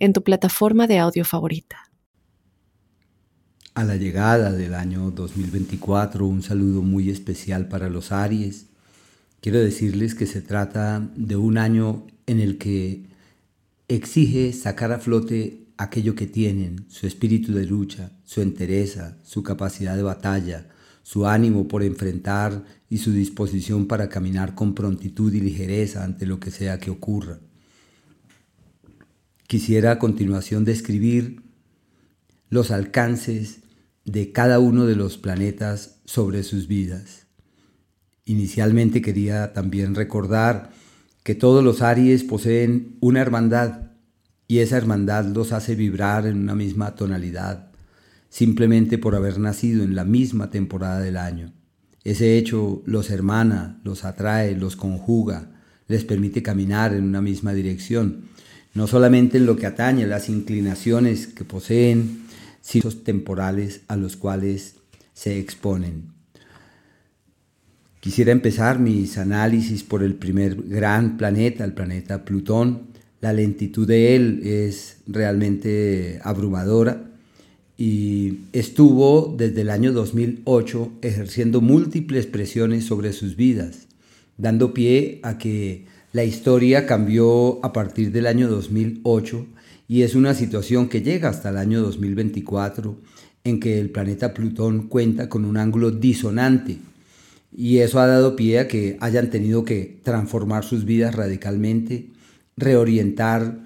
en tu plataforma de audio favorita. A la llegada del año 2024, un saludo muy especial para los Aries. Quiero decirles que se trata de un año en el que exige sacar a flote aquello que tienen, su espíritu de lucha, su entereza, su capacidad de batalla, su ánimo por enfrentar y su disposición para caminar con prontitud y ligereza ante lo que sea que ocurra. Quisiera a continuación describir los alcances de cada uno de los planetas sobre sus vidas. Inicialmente quería también recordar que todos los Aries poseen una hermandad y esa hermandad los hace vibrar en una misma tonalidad, simplemente por haber nacido en la misma temporada del año. Ese hecho los hermana, los atrae, los conjuga, les permite caminar en una misma dirección no solamente en lo que atañe a las inclinaciones que poseen, sino temporales a los cuales se exponen. Quisiera empezar mis análisis por el primer gran planeta, el planeta Plutón. La lentitud de él es realmente abrumadora y estuvo desde el año 2008 ejerciendo múltiples presiones sobre sus vidas, dando pie a que la historia cambió a partir del año 2008 y es una situación que llega hasta el año 2024 en que el planeta Plutón cuenta con un ángulo disonante. Y eso ha dado pie a que hayan tenido que transformar sus vidas radicalmente, reorientar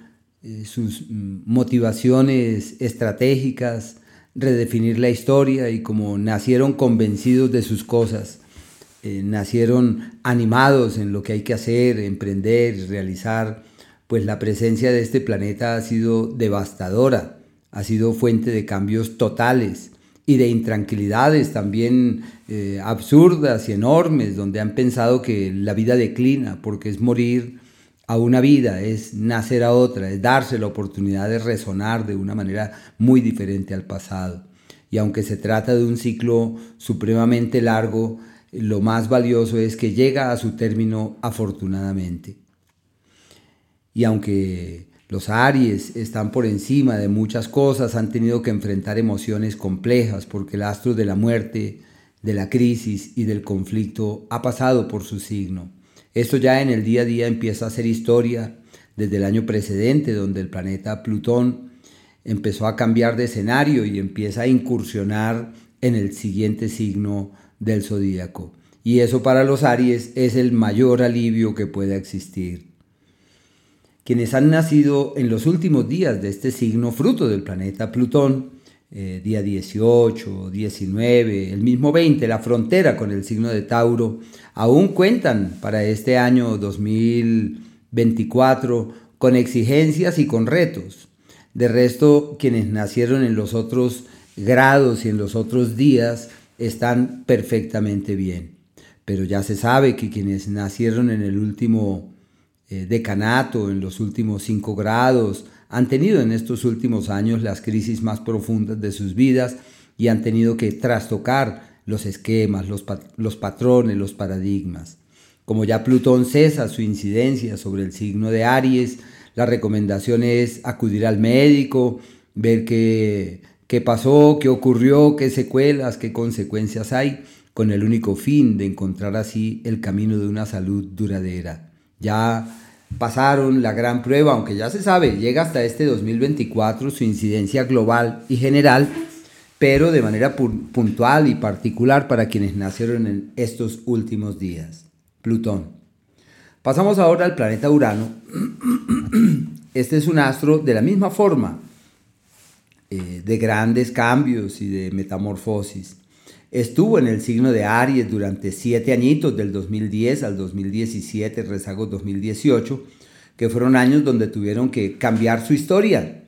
eh, sus mm, motivaciones estratégicas, redefinir la historia y como nacieron convencidos de sus cosas, eh, nacieron animados en lo que hay que hacer, emprender, realizar, pues la presencia de este planeta ha sido devastadora, ha sido fuente de cambios totales y de intranquilidades también eh, absurdas y enormes, donde han pensado que la vida declina, porque es morir a una vida, es nacer a otra, es darse la oportunidad de resonar de una manera muy diferente al pasado. Y aunque se trata de un ciclo supremamente largo, lo más valioso es que llega a su término afortunadamente. Y aunque los Aries están por encima de muchas cosas, han tenido que enfrentar emociones complejas porque el astro de la muerte, de la crisis y del conflicto ha pasado por su signo. Esto ya en el día a día empieza a ser historia desde el año precedente, donde el planeta Plutón empezó a cambiar de escenario y empieza a incursionar en el siguiente signo del zodíaco. Y eso para los Aries es el mayor alivio que pueda existir. Quienes han nacido en los últimos días de este signo, fruto del planeta Plutón, eh, día 18, 19, el mismo 20, la frontera con el signo de Tauro, aún cuentan para este año 2024 con exigencias y con retos. De resto, quienes nacieron en los otros grados y en los otros días, están perfectamente bien. Pero ya se sabe que quienes nacieron en el último eh, decanato, en los últimos cinco grados, han tenido en estos últimos años las crisis más profundas de sus vidas y han tenido que trastocar los esquemas, los, patrones, los paradigmas. Como ya Plutón cesa su incidencia sobre el signo de Aries, la recomendación es acudir al médico, ver que qué pasó, qué ocurrió, qué secuelas, qué consecuencias hay, con el único fin de encontrar así el camino de una salud duradera. Ya pasaron la gran prueba, aunque ya se sabe, llega hasta este 2024 su incidencia global y general, pero de manera puntual y particular para quienes nacieron en estos últimos días. Plutón. Pasamos ahora al planeta Urano. Este es un astro de la misma forma eh, de grandes cambios y de metamorfosis. Estuvo en el signo de Aries durante siete añitos, del 2010 al 2017, rezago 2018, que fueron años donde tuvieron que cambiar su historia,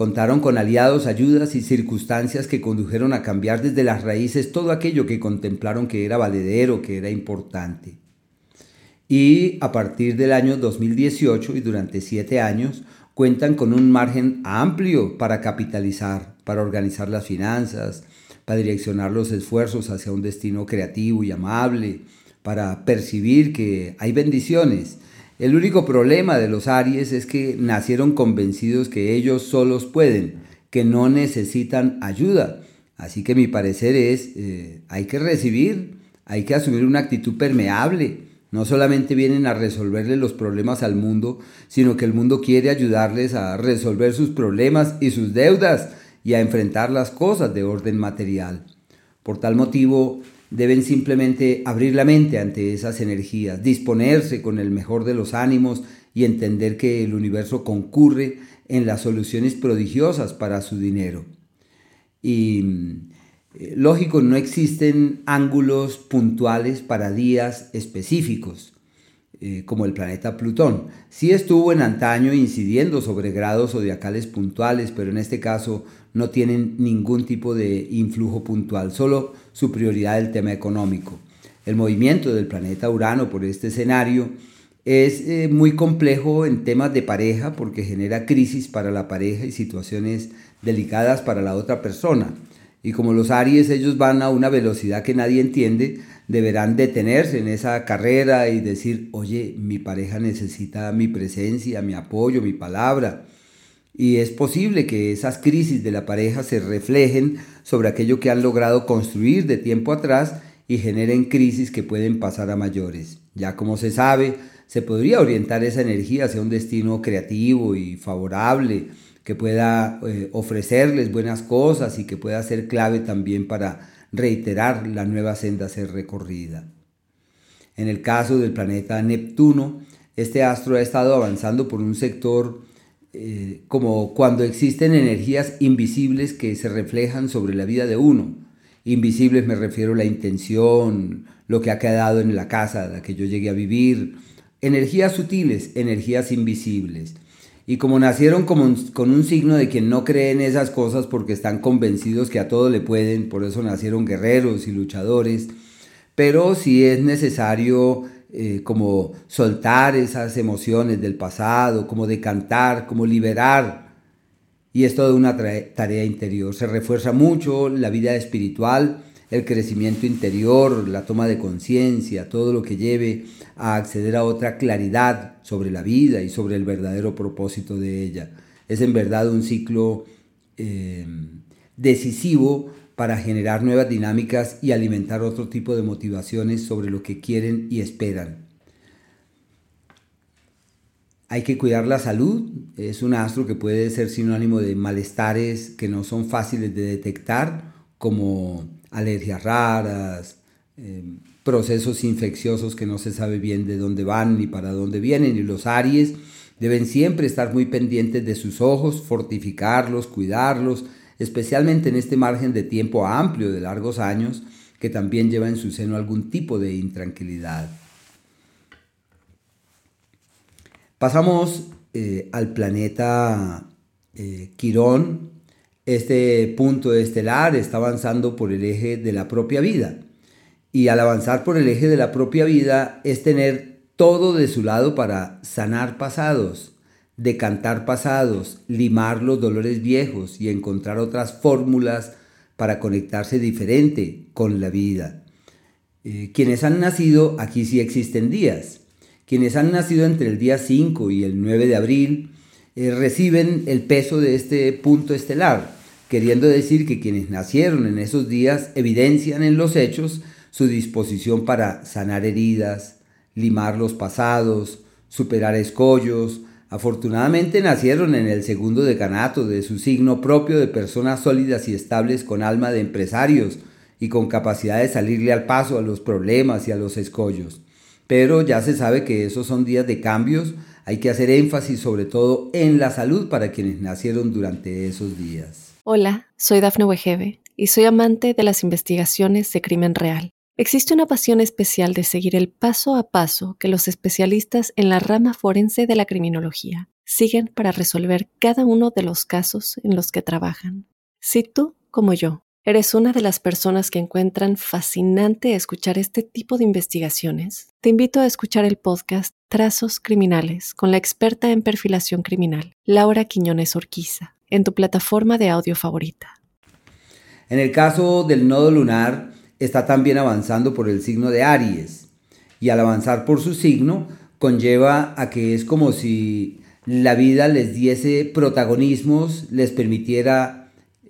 Contaron con aliados, ayudas y circunstancias que condujeron a cambiar desde las raíces todo aquello que contemplaron que era valedero, que era importante. Y a partir del año 2018 y durante siete años cuentan con un margen amplio para capitalizar, para organizar las finanzas, para direccionar los esfuerzos hacia un destino creativo y amable, para percibir que hay bendiciones el único problema de los Aries es que nacieron convencidos que ellos solos pueden, que no necesitan ayuda. Así que mi parecer es, eh, hay que recibir, hay que asumir una actitud permeable. No solamente vienen a resolverle los problemas al mundo, sino que el mundo quiere ayudarles a resolver sus problemas y sus deudas y a enfrentar las cosas de orden material. Por tal motivo, Deben simplemente abrir la mente ante esas energías, disponerse con el mejor de los ánimos y entender que el universo concurre en las soluciones prodigiosas para su dinero. Y lógico, no existen ángulos puntuales para días específicos. Eh, como el planeta Plutón. Sí estuvo en antaño incidiendo sobre grados zodiacales puntuales, pero en este caso no tienen ningún tipo de influjo puntual, solo su prioridad el tema económico. El movimiento del planeta Urano por este escenario es eh, muy complejo en temas de pareja porque genera crisis para la pareja y situaciones delicadas para la otra persona. Y como los Aries ellos van a una velocidad que nadie entiende, deberán detenerse en esa carrera y decir, oye, mi pareja necesita mi presencia, mi apoyo, mi palabra. Y es posible que esas crisis de la pareja se reflejen sobre aquello que han logrado construir de tiempo atrás y generen crisis que pueden pasar a mayores. Ya como se sabe, se podría orientar esa energía hacia un destino creativo y favorable, que pueda eh, ofrecerles buenas cosas y que pueda ser clave también para reiterar la nueva senda a ser recorrida. En el caso del planeta Neptuno, este astro ha estado avanzando por un sector eh, como cuando existen energías invisibles que se reflejan sobre la vida de uno. Invisibles me refiero a la intención, lo que ha quedado en la casa de la que yo llegué a vivir. Energías sutiles, energías invisibles. Y como nacieron con un signo de quien no cree en esas cosas porque están convencidos que a todo le pueden, por eso nacieron guerreros y luchadores, pero si es necesario eh, como soltar esas emociones del pasado, como decantar, como liberar. Y es toda una tarea interior. Se refuerza mucho la vida espiritual el crecimiento interior, la toma de conciencia, todo lo que lleve a acceder a otra claridad sobre la vida y sobre el verdadero propósito de ella. Es en verdad un ciclo eh, decisivo para generar nuevas dinámicas y alimentar otro tipo de motivaciones sobre lo que quieren y esperan. Hay que cuidar la salud, es un astro que puede ser sinónimo de malestares que no son fáciles de detectar, como alergias raras, em, procesos infecciosos que no se sabe bien de dónde van ni para dónde vienen. Y los Aries deben siempre estar muy pendientes de sus ojos, fortificarlos, cuidarlos, especialmente en este margen de tiempo amplio de largos años que también lleva en su seno algún tipo de intranquilidad. Pasamos eh, al planeta eh, Quirón, este punto estelar está avanzando por el eje de la propia vida. Y al avanzar por el eje de la propia vida es tener todo de su lado para sanar pasados, decantar pasados, limar los dolores viejos y encontrar otras fórmulas para conectarse diferente con la vida. Eh, quienes han nacido, aquí sí existen días. Quienes han nacido entre el día 5 y el 9 de abril eh, reciben el peso de este punto estelar queriendo decir que quienes nacieron en esos días evidencian en los hechos su disposición para sanar heridas, limar los pasados, superar escollos. Afortunadamente nacieron en el segundo decanato de su signo propio de personas sólidas y estables con alma de empresarios y con capacidad de salirle al paso a los problemas y a los escollos. Pero ya se sabe que esos son días de cambios, hay que hacer énfasis sobre todo en la salud para quienes nacieron durante esos días. Hola, soy Dafne Wegebe y soy amante de las investigaciones de crimen real. Existe una pasión especial de seguir el paso a paso que los especialistas en la rama forense de la criminología siguen para resolver cada uno de los casos en los que trabajan. Si tú, como yo, ¿Eres una de las personas que encuentran fascinante escuchar este tipo de investigaciones? Te invito a escuchar el podcast Trazos Criminales con la experta en perfilación criminal, Laura Quiñones Orquiza, en tu plataforma de audio favorita. En el caso del nodo lunar, está también avanzando por el signo de Aries, y al avanzar por su signo, conlleva a que es como si la vida les diese protagonismos, les permitiera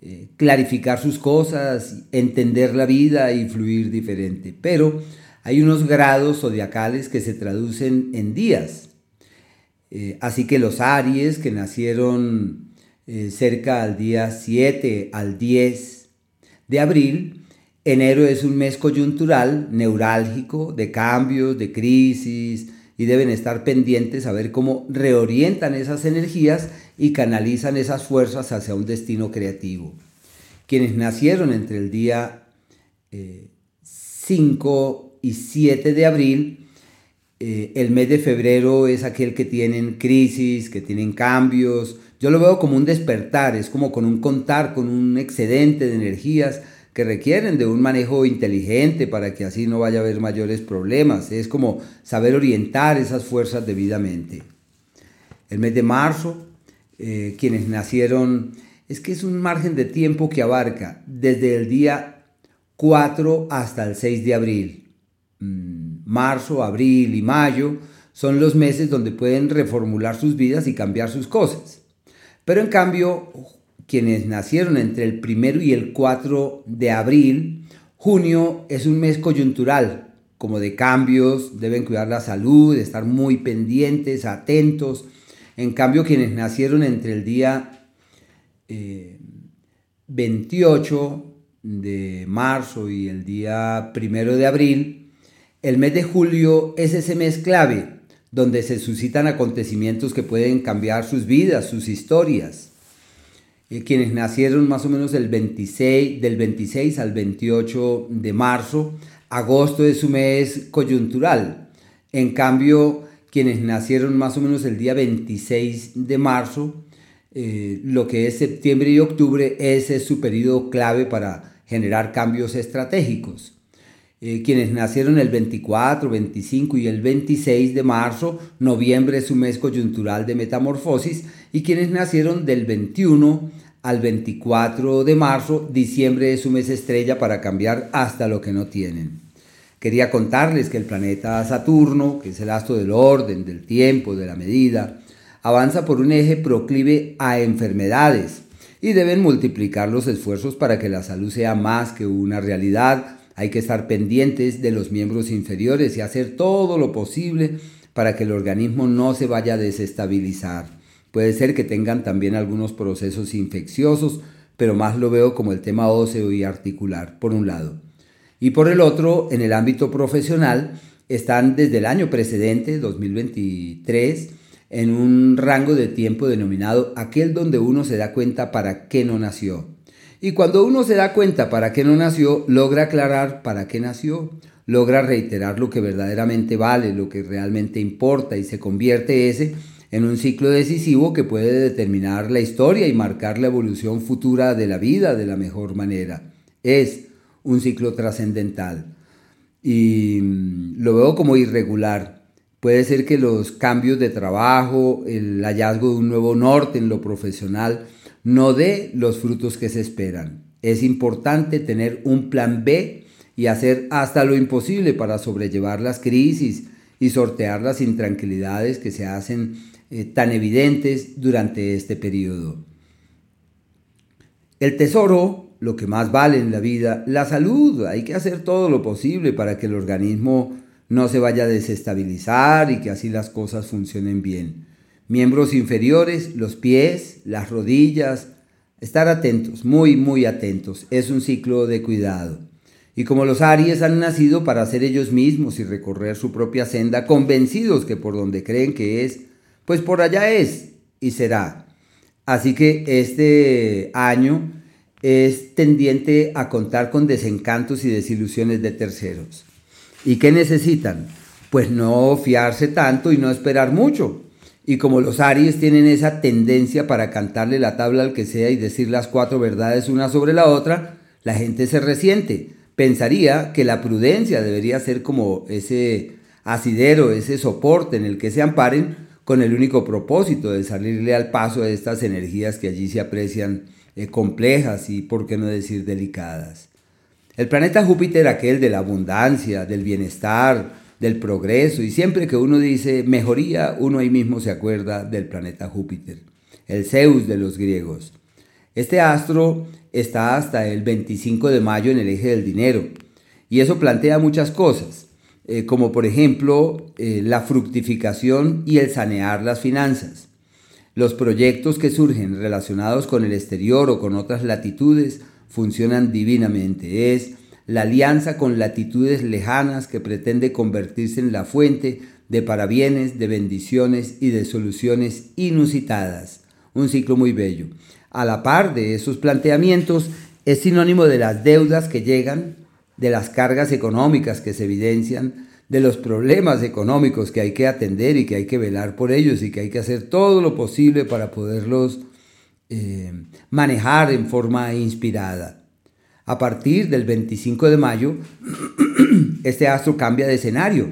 eh, clarificar sus cosas, entender la vida y fluir diferente. Pero hay unos grados zodiacales que se traducen en días. Eh, así que los Aries que nacieron eh, cerca al día 7 al 10 de abril, enero es un mes coyuntural, neurálgico, de cambios, de crisis, y deben estar pendientes a ver cómo reorientan esas energías y canalizan esas fuerzas hacia un destino creativo. Quienes nacieron entre el día 5 eh, y 7 de abril, eh, el mes de febrero es aquel que tienen crisis, que tienen cambios. Yo lo veo como un despertar, es como con un contar, con un excedente de energías que requieren de un manejo inteligente para que así no vaya a haber mayores problemas. Es como saber orientar esas fuerzas debidamente. El mes de marzo, eh, quienes nacieron, es que es un margen de tiempo que abarca desde el día 4 hasta el 6 de abril. Mm, marzo, abril y mayo son los meses donde pueden reformular sus vidas y cambiar sus cosas. Pero en cambio, quienes nacieron entre el primero y el 4 de abril, junio es un mes coyuntural, como de cambios, deben cuidar la salud, estar muy pendientes, atentos. En cambio, quienes nacieron entre el día 28 eh, de marzo y el día 1 de abril, el mes de julio es ese mes clave donde se suscitan acontecimientos que pueden cambiar sus vidas, sus historias. Eh, quienes nacieron más o menos el 26, del 26 al 28 de marzo, agosto es su mes coyuntural. En cambio, quienes nacieron más o menos el día 26 de marzo, eh, lo que es septiembre y octubre, ese es su periodo clave para generar cambios estratégicos. Eh, quienes nacieron el 24, 25 y el 26 de marzo, noviembre es su mes coyuntural de metamorfosis, y quienes nacieron del 21 al 24 de marzo, diciembre es su mes estrella para cambiar hasta lo que no tienen. Quería contarles que el planeta Saturno, que es el astro del orden, del tiempo, de la medida, avanza por un eje proclive a enfermedades y deben multiplicar los esfuerzos para que la salud sea más que una realidad. Hay que estar pendientes de los miembros inferiores y hacer todo lo posible para que el organismo no se vaya a desestabilizar. Puede ser que tengan también algunos procesos infecciosos, pero más lo veo como el tema óseo y articular, por un lado. Y por el otro, en el ámbito profesional, están desde el año precedente, 2023, en un rango de tiempo denominado aquel donde uno se da cuenta para qué no nació. Y cuando uno se da cuenta para qué no nació, logra aclarar para qué nació, logra reiterar lo que verdaderamente vale, lo que realmente importa y se convierte ese en un ciclo decisivo que puede determinar la historia y marcar la evolución futura de la vida de la mejor manera. Es un ciclo trascendental y mm, lo veo como irregular. Puede ser que los cambios de trabajo, el hallazgo de un nuevo norte en lo profesional, no dé los frutos que se esperan. Es importante tener un plan B y hacer hasta lo imposible para sobrellevar las crisis y sortear las intranquilidades que se hacen eh, tan evidentes durante este periodo. El tesoro, lo que más vale en la vida, la salud, hay que hacer todo lo posible para que el organismo no se vaya a desestabilizar y que así las cosas funcionen bien. Miembros inferiores, los pies, las rodillas, estar atentos, muy, muy atentos. Es un ciclo de cuidado. Y como los Aries han nacido para ser ellos mismos y recorrer su propia senda, convencidos que por donde creen que es, pues por allá es y será. Así que este año es tendiente a contar con desencantos y desilusiones de terceros. ¿Y qué necesitan? Pues no fiarse tanto y no esperar mucho. Y como los Aries tienen esa tendencia para cantarle la tabla al que sea y decir las cuatro verdades una sobre la otra, la gente se resiente. Pensaría que la prudencia debería ser como ese asidero, ese soporte en el que se amparen con el único propósito de salirle al paso de estas energías que allí se aprecian eh, complejas y, por qué no decir, delicadas. El planeta Júpiter, aquel de la abundancia, del bienestar, del progreso, y siempre que uno dice mejoría, uno ahí mismo se acuerda del planeta Júpiter, el Zeus de los griegos. Este astro está hasta el 25 de mayo en el eje del dinero, y eso plantea muchas cosas, eh, como por ejemplo eh, la fructificación y el sanear las finanzas. Los proyectos que surgen relacionados con el exterior o con otras latitudes funcionan divinamente. Es la alianza con latitudes lejanas que pretende convertirse en la fuente de parabienes, de bendiciones y de soluciones inusitadas. Un ciclo muy bello. A la par de esos planteamientos, es sinónimo de las deudas que llegan, de las cargas económicas que se evidencian, de los problemas económicos que hay que atender y que hay que velar por ellos y que hay que hacer todo lo posible para poderlos eh, manejar en forma inspirada. A partir del 25 de mayo, este astro cambia de escenario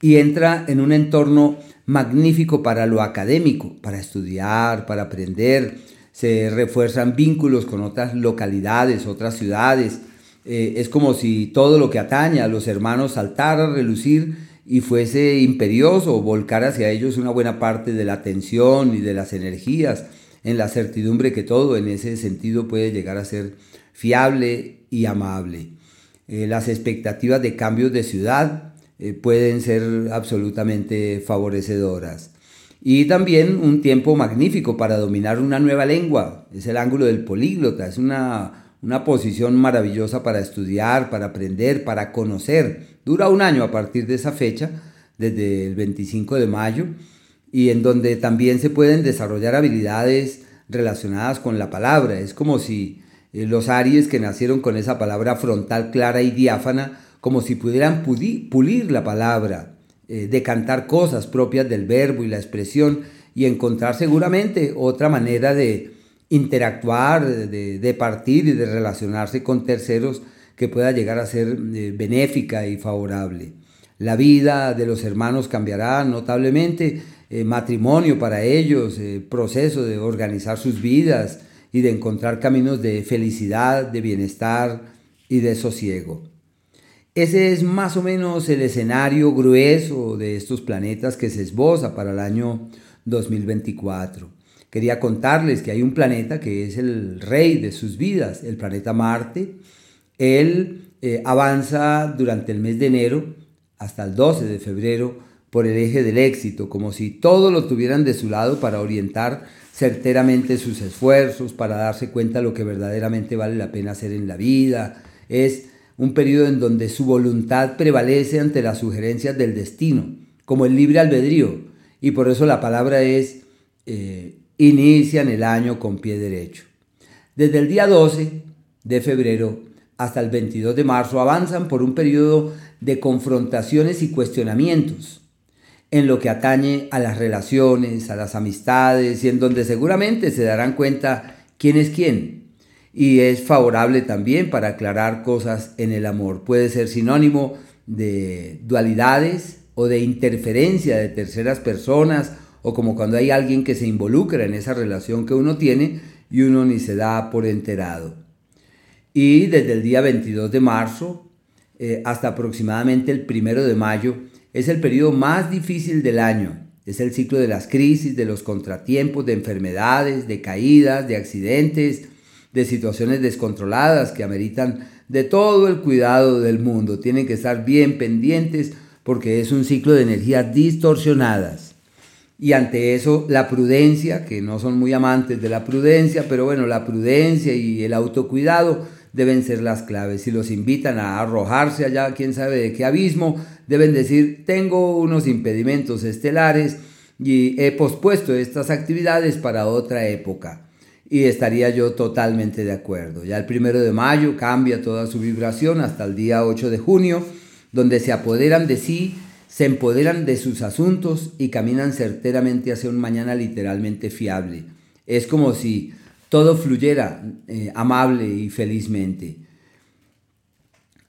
y entra en un entorno magnífico para lo académico, para estudiar, para aprender. Se refuerzan vínculos con otras localidades, otras ciudades. Eh, es como si todo lo que atañe a los hermanos saltara a relucir y fuese imperioso, volcar hacia ellos una buena parte de la atención y de las energías, en la certidumbre que todo en ese sentido puede llegar a ser fiable y amable. Eh, las expectativas de cambios de ciudad eh, pueden ser absolutamente favorecedoras. Y también un tiempo magnífico para dominar una nueva lengua. Es el ángulo del políglota. Es una, una posición maravillosa para estudiar, para aprender, para conocer. Dura un año a partir de esa fecha, desde el 25 de mayo, y en donde también se pueden desarrollar habilidades relacionadas con la palabra. Es como si eh, los Aries que nacieron con esa palabra frontal clara y diáfana, como si pudieran pulir la palabra, eh, decantar cosas propias del verbo y la expresión y encontrar seguramente otra manera de interactuar, de, partir y de relacionarse con terceros que pueda llegar a ser eh, benéfica y favorable. La vida de los hermanos cambiará notablemente, matrimonio para ellos, proceso de organizar sus vidas, y de encontrar caminos de felicidad, de bienestar y de sosiego. Ese es más o menos el escenario grueso de estos planetas que se esboza para el año 2024. Quería contarles que hay un planeta que es el rey de sus vidas, el planeta Marte. Él eh, avanza durante el mes de enero hasta el 12 de febrero por el eje del éxito, como si todo lo tuvieran de su lado para orientar certeramente sus esfuerzos, para darse cuenta de lo que verdaderamente vale la pena hacer en la vida. Es un periodo en donde su voluntad prevalece ante las sugerencias del destino, como el libre albedrío. Y por eso la palabra es, eh, inician el año con pie derecho. Desde el día 12 de febrero hasta el 22 de marzo avanzan por un periodo de confrontaciones y cuestionamientos en lo que atañe a las relaciones, a las amistades y en donde seguramente se darán cuenta quién es quién. Y es favorable también para aclarar cosas en el amor. Puede ser sinónimo de dualidades o de interferencia de terceras personas o como cuando hay alguien que se involucra en esa relación que uno tiene y uno ni se da por enterado. Y desde el día 22 de marzo eh, hasta aproximadamente el primero de mayo es el periodo más difícil del año. Es el ciclo de las crisis, de los contratiempos, de enfermedades, de caídas, de accidentes, de situaciones descontroladas que ameritan de todo el cuidado del mundo. Tienen que estar bien pendientes porque es un ciclo de energías distorsionadas. Y ante eso, la prudencia, que no son muy amantes de la prudencia, pero bueno, la prudencia y el autocuidado deben ser las claves. Si los invitan a arrojarse allá, quién sabe de qué abismo, deben decir, tengo unos impedimentos estelares y he pospuesto estas actividades para otra época. Y estaría yo totalmente de acuerdo. Ya el primero de mayo cambia toda su vibración hasta el día 8 de junio, donde se apoderan de sí se empoderan de sus asuntos y caminan certeramente hacia un mañana literalmente fiable. Es como si todo fluyera eh, amable y felizmente.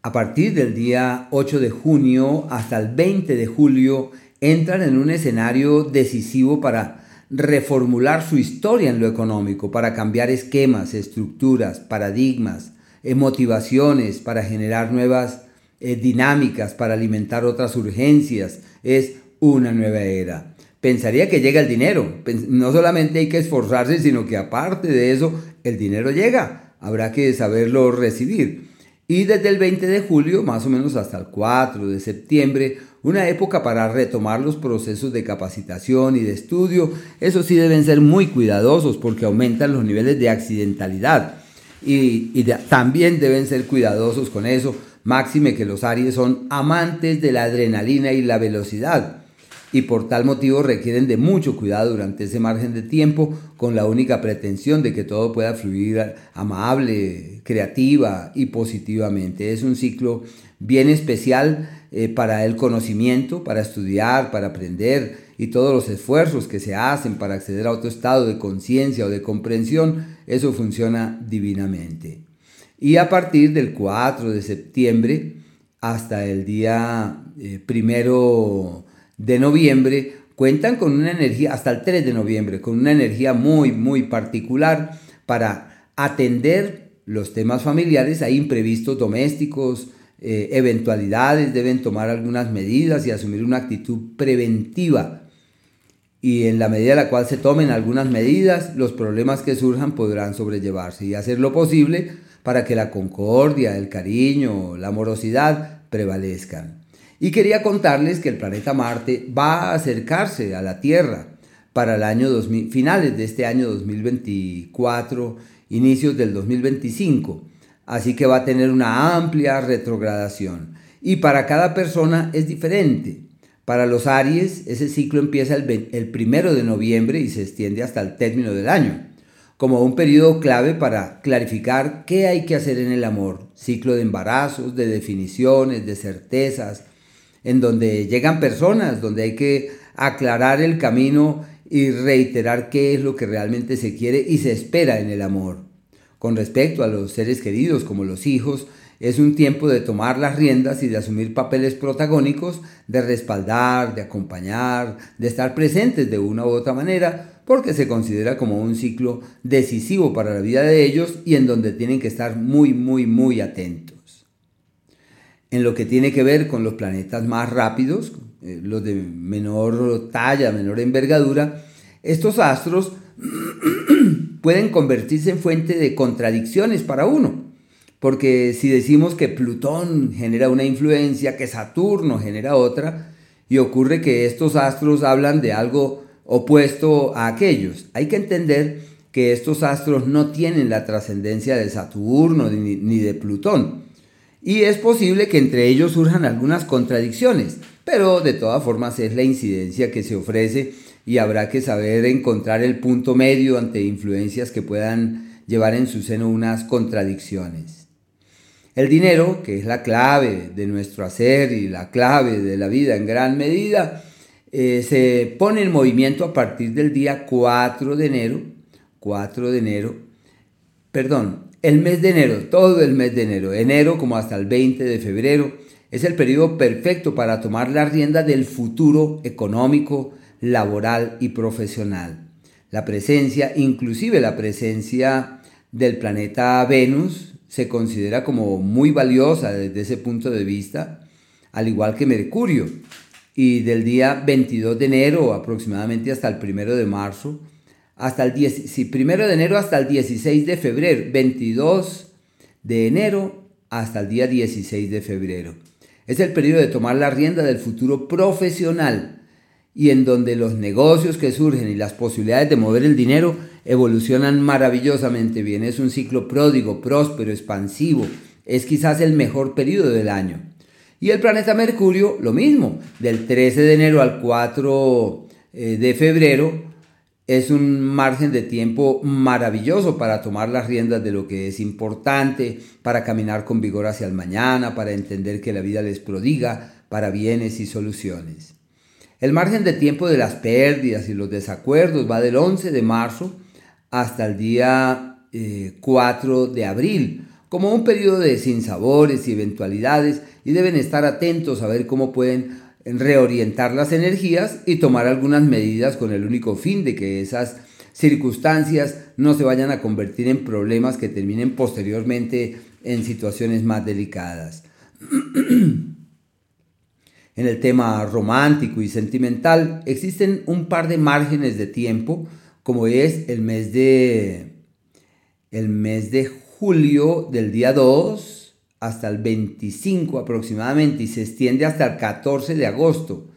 A partir del día 8 de junio hasta el 20 de julio entran en un escenario decisivo para reformular su historia en lo económico, para cambiar esquemas, estructuras, paradigmas, eh, motivaciones, para generar nuevas eh, dinámicas, para alimentar otras urgencias. Es una nueva era. Pensaría que llega el dinero. No solamente hay que esforzarse, sino que aparte de eso, el dinero llega. Habrá que saberlo recibir. Y desde el 20 de julio, más o menos hasta el 4 de septiembre, una época para retomar los procesos de capacitación y de estudio. Eso sí deben ser muy cuidadosos porque aumentan los niveles de accidentalidad. Y, también deben ser cuidadosos con eso, máxime que los Aries son amantes de la adrenalina y la velocidad y por tal motivo requieren de mucho cuidado durante ese margen de tiempo con la única pretensión de que todo pueda fluir amable, creativa y positivamente. Es un ciclo bien especial eh, para el conocimiento, para estudiar, para aprender y todos los esfuerzos que se hacen para acceder a otro estado de conciencia o de comprensión, eso funciona divinamente. Y a partir del 4 de septiembre hasta el día eh, primero de noviembre cuentan con una energía, hasta el 3 de noviembre, con una energía muy, muy particular para atender los temas familiares. Hay imprevistos domésticos, eh, eventualidades, deben tomar algunas medidas y asumir una actitud preventiva. Y en la medida en la cual se tomen algunas medidas, los problemas que surjan podrán sobrellevarse y hacer lo posible para que la concordia, el cariño, la amorosidad prevalezcan. Y quería contarles que el planeta Marte va a acercarse a la Tierra para el año 2000, finales de este año 2024, inicios del 2025. Así que va a tener una amplia retrogradación. Y para cada persona es diferente. Para los Aries, ese ciclo empieza el, el primero de noviembre y se extiende hasta el término del año, como un periodo clave para clarificar qué hay que hacer en el amor. Ciclo de embarazos, de definiciones, de certezas, en donde llegan personas, donde hay que aclarar el camino y reiterar qué es lo que realmente se quiere y se espera en el amor. Con respecto a los seres queridos como los hijos, es un tiempo de tomar las riendas y de asumir papeles protagónicos, de respaldar, de acompañar, de estar presentes de una u otra manera, porque se considera como un ciclo decisivo para la vida de ellos y en donde tienen que estar muy, muy, muy atentos en lo que tiene que ver con los planetas más rápidos, eh, los de menor talla, menor envergadura, estos astros pueden convertirse en fuente de contradicciones para uno. Porque si decimos que Plutón genera una influencia, que Saturno genera otra, y ocurre que estos astros hablan de algo opuesto a aquellos, hay que entender que estos astros no tienen la trascendencia de Saturno ni de Plutón y es posible que entre ellos surjan algunas contradicciones, pero de todas formas es la incidencia que se ofrece y habrá que saber encontrar el punto medio ante influencias que puedan llevar en su seno unas contradicciones. El dinero, que es la clave de nuestro hacer y la clave de la vida en gran medida, eh, se pone en movimiento a partir del día 4 de enero, 4 de enero, perdón, el mes de enero, todo el mes de enero, enero como hasta el 20 de febrero, es el periodo perfecto para tomar la rienda del futuro económico, laboral y profesional. La presencia, inclusive la presencia del planeta Venus, se considera como muy valiosa desde ese punto de vista, al igual que Mercurio. Y del día 22 de enero aproximadamente hasta el 1 de marzo, hasta el 10, primero de enero hasta el 16 de febrero, 22 de enero hasta el día 16 de febrero. Es el periodo de tomar la rienda del futuro profesional y en donde los negocios que surgen y las posibilidades de mover el dinero evolucionan maravillosamente bien. Es un ciclo pródigo, próspero, expansivo. Es quizás el mejor periodo del año. Y el planeta Mercurio, lo mismo, del 13 de enero al 4 eh, de febrero, es un margen de tiempo maravilloso para tomar las riendas de lo que es importante, para caminar con vigor hacia el mañana, para entender que la vida les prodiga, para bienes y soluciones. El margen de tiempo de las pérdidas y los desacuerdos va del 11 de marzo hasta el día 4 eh, de abril, como un periodo de sinsabores y eventualidades y deben estar atentos a ver cómo pueden reorientar las energías y tomar algunas medidas con el único fin de que esas circunstancias no se vayan a convertir en problemas que terminen posteriormente en situaciones más delicadas. En el tema romántico y sentimental existen un par de márgenes de tiempo, como es el mes de el mes de julio del día 2 hasta el 25 aproximadamente y se extiende hasta el 14 de agosto.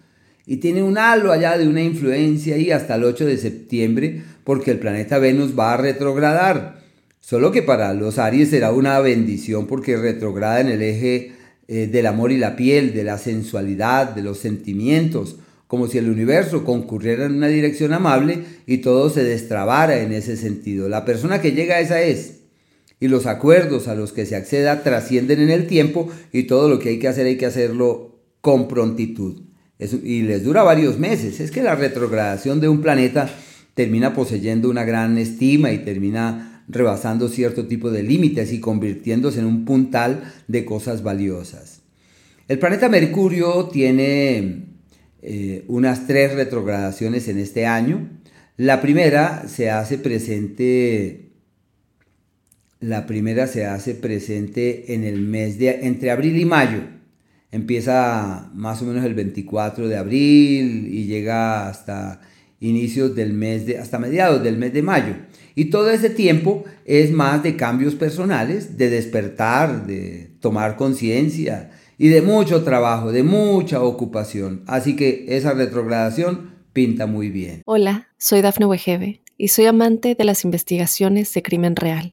Y tiene un halo allá de una influencia ahí hasta el 8 de septiembre porque el planeta Venus va a retrogradar. Solo que para los Aries será una bendición porque retrograda en el eje eh, del amor y la piel, de la sensualidad, de los sentimientos, como si el universo concurriera en una dirección amable y todo se destrabara en ese sentido. La persona que llega a esa es. Y los acuerdos a los que se acceda trascienden en el tiempo y todo lo que hay que hacer hay que hacerlo con prontitud. y les dura varios meses. Es que la retrogradación de un planeta termina poseyendo una gran estima y termina rebasando cierto tipo de límites y convirtiéndose en un puntal de cosas valiosas. El planeta Mercurio tiene eh, unas tres retrogradaciones en este año. La primera se hace presente la primera se hace presente en el mes de entre abril y mayo. Empieza más o menos el 24 de abril y llega hasta inicios del mes de hasta mediados del mes de mayo. Y todo ese tiempo es más de cambios personales, de despertar, de tomar conciencia y de mucho trabajo, de mucha ocupación. Así que esa retrogradación pinta muy bien. Hola, soy Dafne Wegebe y soy amante de las investigaciones de crimen real.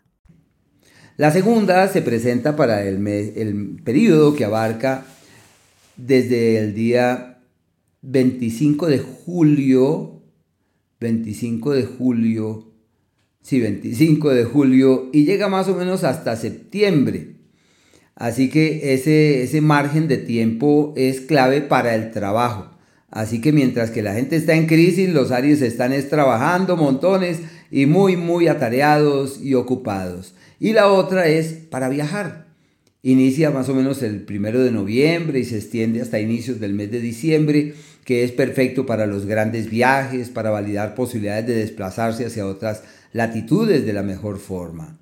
La segunda se presenta para el, el periodo que abarca desde el día 25 de julio, 25 de julio sí, 25 de julio y llega más o menos hasta septiembre. Así que ese, ese margen de tiempo es clave para el trabajo. Así que mientras que la gente está en crisis, los Aries están trabajando montones y muy, muy atareados y ocupados. Y la otra es para viajar. Inicia más o menos el primero de noviembre y se extiende hasta inicios del mes de diciembre, que es perfecto para los grandes viajes, para validar posibilidades de desplazarse hacia otras latitudes de la mejor forma.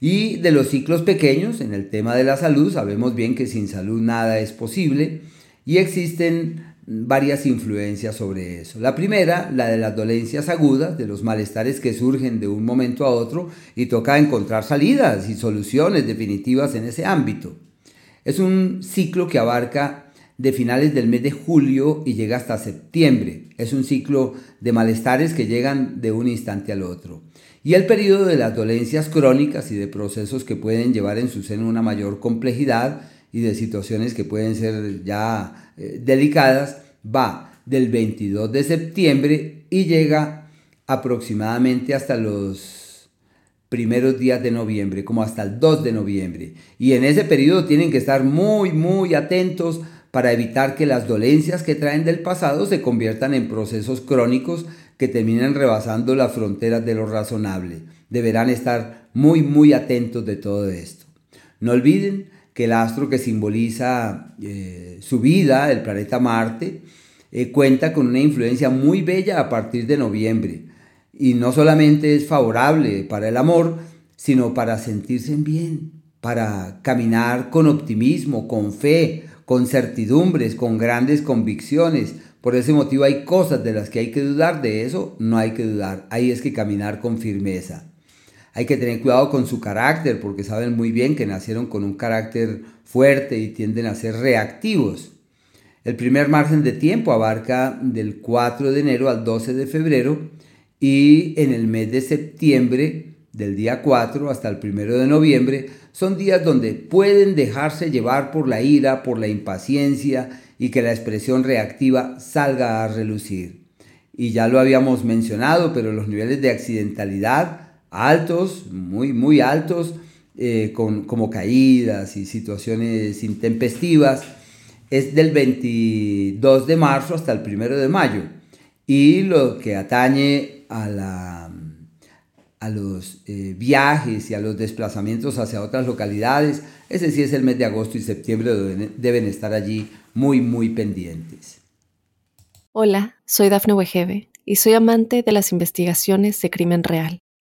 Y de los ciclos pequeños, en el tema de la salud, sabemos bien que sin salud nada es posible y existen varias influencias sobre eso. La primera, la de las dolencias agudas, de los malestares que surgen de un momento a otro y toca encontrar salidas y soluciones definitivas en ese ámbito. Es un ciclo que abarca de finales del mes de julio y llega hasta septiembre. Es un ciclo de malestares que llegan de un instante al otro. Y el periodo de las dolencias crónicas y de procesos que pueden llevar en su seno una mayor complejidad y de situaciones que pueden ser ya eh, delicadas va del 22 de septiembre y llega aproximadamente hasta los primeros días de noviembre, como hasta el 2 de noviembre. Y en ese periodo tienen que estar muy, muy atentos para evitar que las dolencias que traen del pasado se conviertan en procesos crónicos que terminen rebasando las fronteras de lo razonable. Deberán estar muy muy atentos de todo esto. No olviden que el astro que simboliza eh, su vida, el planeta Marte, eh, cuenta con una influencia muy bella a partir de noviembre. Y no solamente es favorable para el amor, sino para sentirse bien, para caminar con optimismo, con fe, con certidumbres, con grandes convicciones. Por ese motivo hay cosas de las que hay que dudar, de eso no hay que dudar, ahí es que caminar con firmeza. Hay que tener cuidado con su carácter porque saben muy bien que nacieron con un carácter fuerte y tienden a ser reactivos. El primer margen de tiempo abarca del 4 de enero al 12 de febrero y en el mes de septiembre, del día 4 hasta el 1 de noviembre, son días donde pueden dejarse llevar por la ira, por la impaciencia y que la expresión reactiva salga a relucir. Y ya lo habíamos mencionado, pero los niveles de accidentalidad altos, muy, muy altos, eh, con, como caídas y situaciones intempestivas, es del 22 de marzo hasta el 1 de mayo. Y lo que atañe a, la, a los eh, viajes y a los desplazamientos hacia otras localidades, ese sí es el mes de agosto y septiembre, deben, deben estar allí muy, muy pendientes. Hola, soy Dafne Wegebe y soy amante de las investigaciones de crimen real.